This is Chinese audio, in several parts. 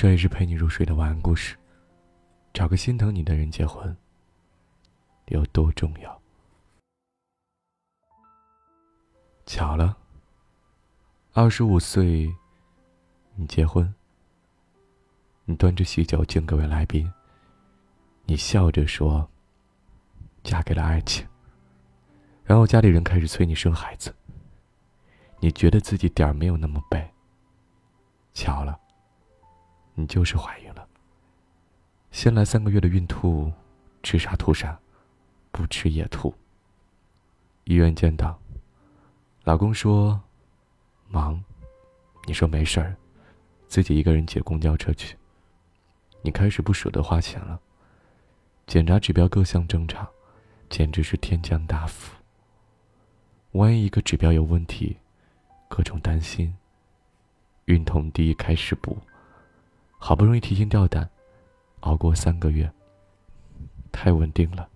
这也是陪你入睡的晚安故事。找个心疼你的人结婚，有多重要？巧了，二十五岁，你结婚，你端着喜酒敬各位来宾，你笑着说：“嫁给了爱情。”然后家里人开始催你生孩子。你觉得自己点儿没有那么背。巧了，你就是怀孕了。先来三个月的孕吐，吃啥吐啥，不吃也吐。医院见到，老公说忙，你说没事儿，自己一个人挤公交车去。你开始不舍得花钱了。检查指标各项正常，简直是天降大福。万一一个指标有问题，各种担心。孕酮低开始补，好不容易提心吊胆，熬过三个月，太稳定了。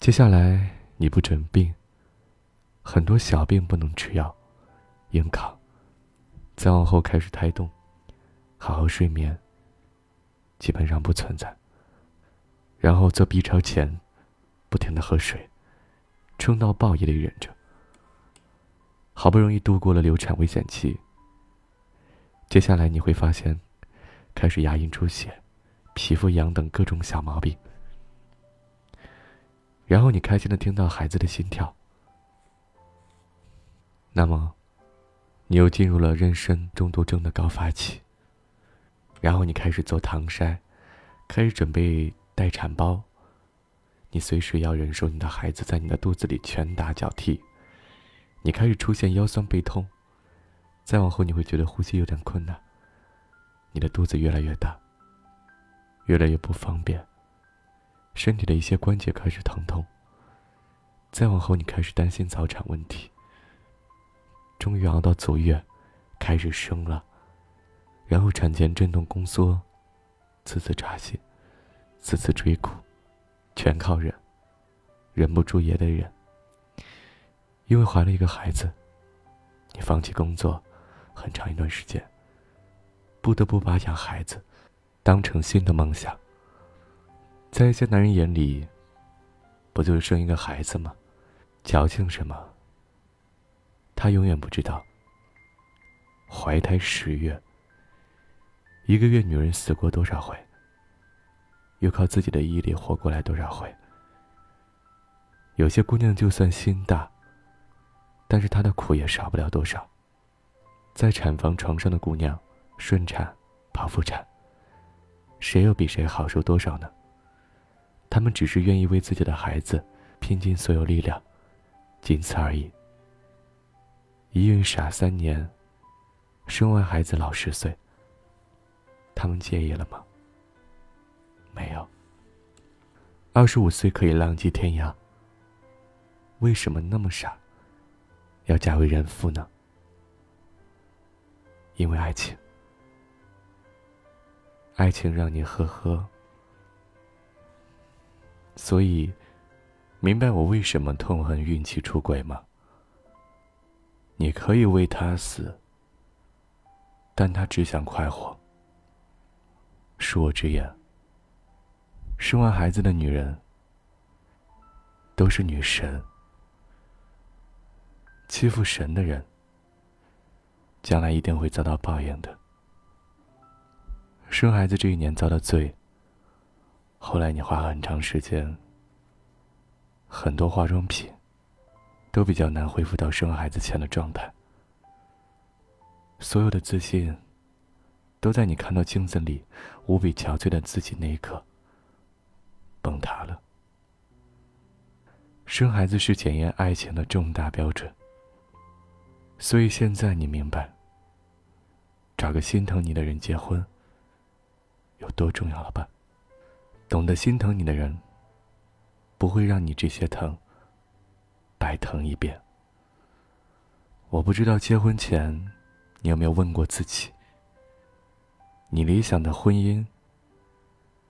接下来你不准病，很多小病不能吃药，硬扛。再往后开始胎动，好好睡眠基本上不存在。然后做 B 超前，不停的喝水，撑到爆也得忍着。好不容易度过了流产危险期。接下来你会发现，开始牙龈出血、皮肤痒等各种小毛病。然后你开心的听到孩子的心跳。那么，你又进入了妊娠中毒症的高发期。然后你开始做唐筛，开始准备待产包。你随时要忍受你的孩子在你的肚子里拳打脚踢。你开始出现腰酸背痛。再往后，你会觉得呼吸有点困难，你的肚子越来越大，越来越不方便，身体的一些关节开始疼痛。再往后，你开始担心早产问题。终于熬到足月，开始生了，然后产前阵痛宫缩，次次扎心，次次追骨，全靠忍，忍不住也得忍。因为怀了一个孩子，你放弃工作。很长一段时间，不得不把养孩子当成新的梦想。在一些男人眼里，不就是生一个孩子吗？矫情什么？他永远不知道，怀胎十月，一个月女人死过多少回，又靠自己的毅力活过来多少回。有些姑娘就算心大，但是她的苦也少不了多少。在产房床上的姑娘，顺产、剖腹产，谁又比谁好受多少呢？他们只是愿意为自己的孩子拼尽所有力量，仅此而已。一孕傻三年，生完孩子老十岁。他们介意了吗？没有。二十五岁可以浪迹天涯，为什么那么傻，要嫁为人妇呢？因为爱情，爱情让你呵呵，所以明白我为什么痛恨运气出轨吗？你可以为他死，但他只想快活。恕我直言，生完孩子的女人都是女神，欺负神的人。将来一定会遭到报应的。生孩子这一年遭的罪，后来你花了很长时间，很多化妆品，都比较难恢复到生孩子前的状态。所有的自信，都在你看到镜子里无比憔悴的自己那一刻，崩塌了。生孩子是检验爱情的重大标准，所以现在你明白。找个心疼你的人结婚，有多重要了吧？懂得心疼你的人，不会让你这些疼白疼一遍。我不知道结婚前，你有没有问过自己：你理想的婚姻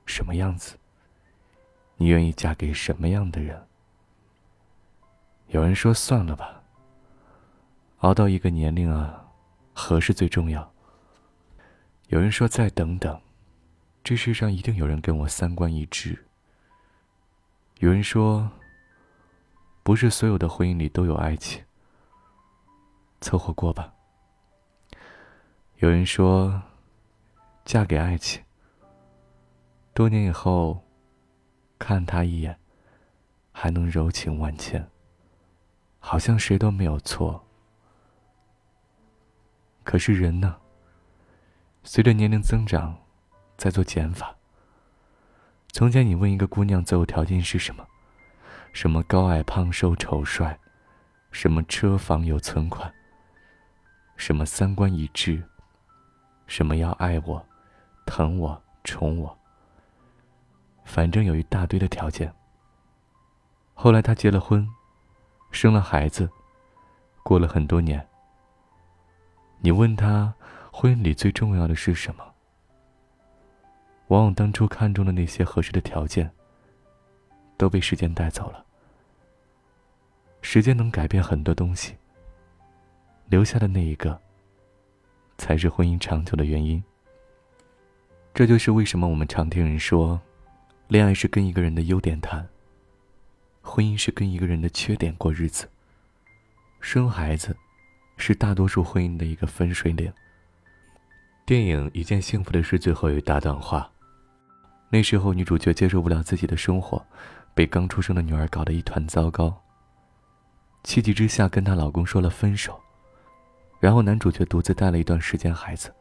什么样子？你愿意嫁给什么样的人？有人说算了吧，熬到一个年龄啊，合适最重要。有人说再等等，这世上一定有人跟我三观一致。有人说，不是所有的婚姻里都有爱情，凑合过吧。有人说，嫁给爱情，多年以后，看他一眼，还能柔情万千，好像谁都没有错。可是人呢？随着年龄增长，在做减法。从前，你问一个姑娘择偶条件是什么？什么高矮胖瘦丑帅，什么车房有存款，什么三观一致，什么要爱我、疼我、宠我。反正有一大堆的条件。后来他结了婚，生了孩子，过了很多年。你问他，婚姻里最重要的是什么？往往当初看中的那些合适的条件，都被时间带走了。时间能改变很多东西，留下的那一个，才是婚姻长久的原因。这就是为什么我们常听人说，恋爱是跟一个人的优点谈，婚姻是跟一个人的缺点过日子。生孩子，是大多数婚姻的一个分水岭。电影《一件幸福的事》最后有一大段话。那时候，女主角接受不了自己的生活，被刚出生的女儿搞得一团糟糕。气急之下，跟她老公说了分手，然后男主角独自带了一段时间孩子。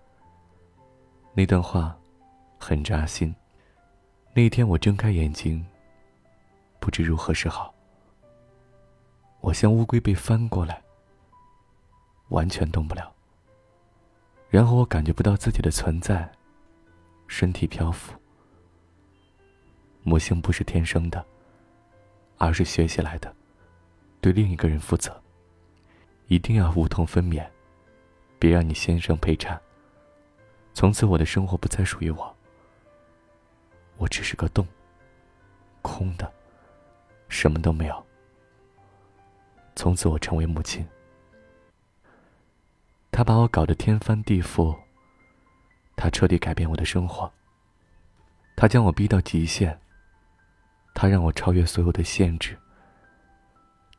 那段话，很扎心。那一天，我睁开眼睛，不知如何是好。我像乌龟被翻过来，完全动不了。然后我感觉不到自己的存在，身体漂浮。母性不是天生的，而是学习来的。对另一个人负责，一定要无痛分娩，别让你先生陪产。从此我的生活不再属于我，我只是个洞，空的，什么都没有。从此我成为母亲，他把我搞得天翻地覆，他彻底改变我的生活，他将我逼到极限。他让我超越所有的限制。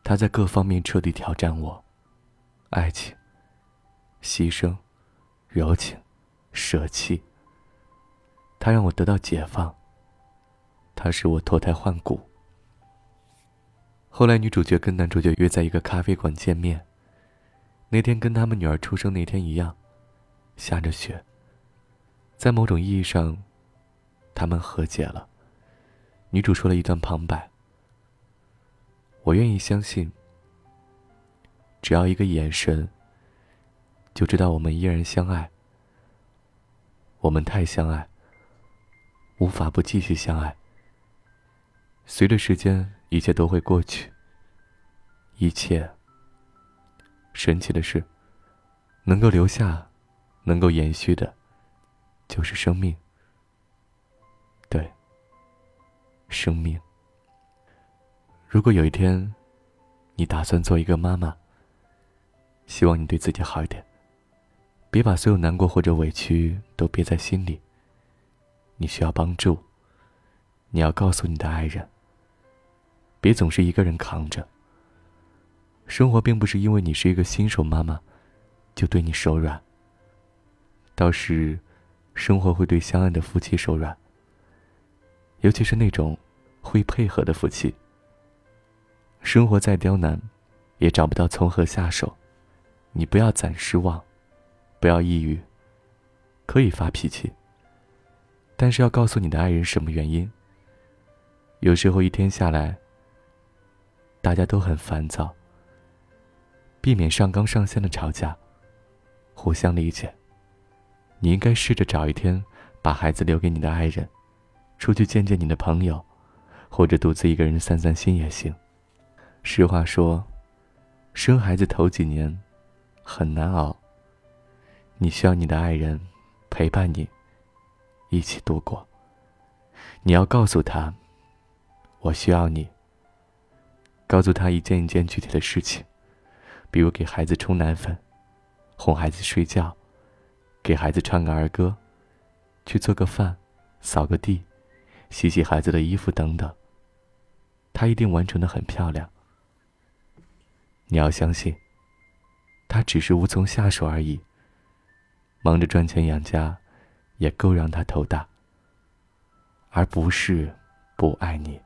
他在各方面彻底挑战我，爱情、牺牲、柔情、舍弃。他让我得到解放。他使我脱胎换骨。后来，女主角跟男主角约在一个咖啡馆见面。那天跟他们女儿出生那天一样，下着雪。在某种意义上，他们和解了。女主说了一段旁白。我愿意相信，只要一个眼神，就知道我们依然相爱。我们太相爱，无法不继续相爱。随着时间，一切都会过去。一切，神奇的是，能够留下，能够延续的，就是生命。对。生命。如果有一天，你打算做一个妈妈，希望你对自己好一点，别把所有难过或者委屈都憋在心里。你需要帮助，你要告诉你的爱人，别总是一个人扛着。生活并不是因为你是一个新手妈妈，就对你手软。到时，生活会对相爱的夫妻手软。尤其是那种会配合的夫妻。生活再刁难，也找不到从何下手。你不要暂失望，不要抑郁。可以发脾气，但是要告诉你的爱人什么原因。有时候一天下来，大家都很烦躁。避免上纲上线的吵架，互相理解。你应该试着找一天，把孩子留给你的爱人。出去见见你的朋友，或者独自一个人散散心也行。实话说，生孩子头几年很难熬。你需要你的爱人陪伴你，一起度过。你要告诉他，我需要你。告诉他一件一件具体的事情，比如给孩子冲奶粉，哄孩子睡觉，给孩子唱个儿歌，去做个饭，扫个地，洗洗孩子的衣服等等。他一定完成的很漂亮。你要相信，他只是无从下手而已。忙着赚钱养家，也够让他头大，而不是不爱你。